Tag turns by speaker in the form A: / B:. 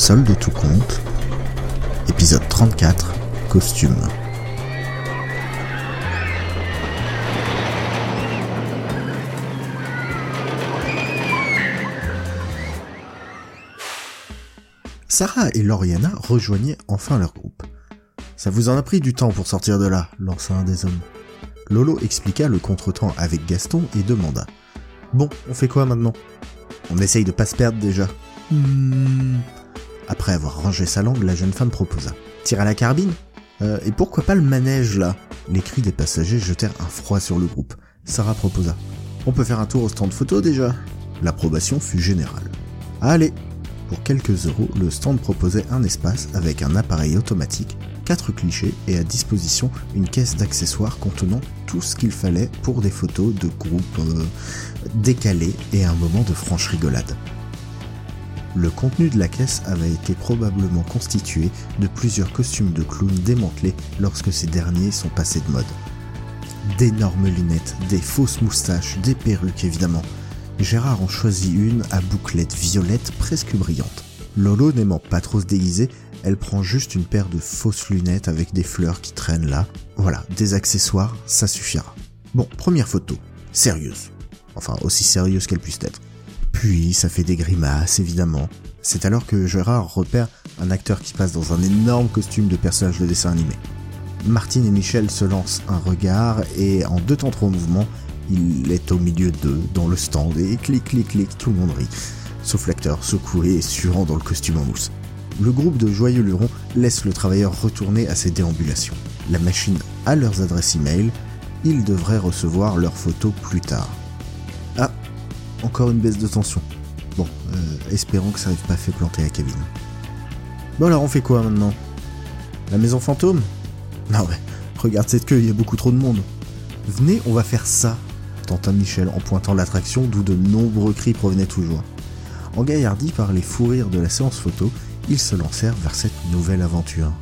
A: Solde de tout compte, épisode 34, costume. Sarah et Lauriana rejoignaient enfin leur groupe. Ça vous en a pris du temps pour sortir de là, lança un des hommes. Lolo expliqua le contretemps avec Gaston et demanda. Bon, on fait quoi maintenant? On essaye de pas se perdre déjà. Hmm. Après avoir rangé sa langue, la jeune femme proposa. Tire à la carbine euh, Et pourquoi pas le manège là? Les cris des passagers jetèrent un froid sur le groupe. Sarah proposa. On peut faire un tour au stand photo déjà? L'approbation fut générale. Allez Pour quelques euros, le stand proposait un espace avec un appareil automatique, quatre clichés et à disposition une caisse d'accessoires contenant tout ce qu'il fallait pour des photos de groupe euh, décalés et un moment de franche rigolade. Le contenu de la caisse avait été probablement constitué de plusieurs costumes de clowns démantelés lorsque ces derniers sont passés de mode. D'énormes lunettes, des fausses moustaches, des perruques évidemment. Gérard en choisit une à bouclettes violettes presque brillantes. Lolo n'aimant pas trop se déguiser, elle prend juste une paire de fausses lunettes avec des fleurs qui traînent là. Voilà, des accessoires, ça suffira. Bon, première photo. Sérieuse. Enfin, aussi sérieuse qu'elle puisse être. Puis ça fait des grimaces, évidemment. C'est alors que Gérard repère un acteur qui passe dans un énorme costume de personnage de dessin animé. Martine et Michel se lancent un regard et en deux temps trois mouvements, il est au milieu d'eux, dans le stand, et clic clic clic, tout le monde rit. Sauf l'acteur secoué et suant dans le costume en mousse. Le groupe de joyeux lurons laisse le travailleur retourner à ses déambulations. La machine a leurs adresses e-mail, ils devraient recevoir leurs photos plus tard. Encore une baisse de tension. Bon, euh, espérons que ça n'arrive pas fait planter la cabine. Bon alors on fait quoi maintenant? La maison fantôme? Non ouais, regarde cette queue, il y a beaucoup trop de monde. Venez, on va faire ça, tenta Michel en pointant l'attraction d'où de nombreux cris provenaient toujours. Engaillardi par les fous rires de la séance photo, ils se lancèrent vers cette nouvelle aventure.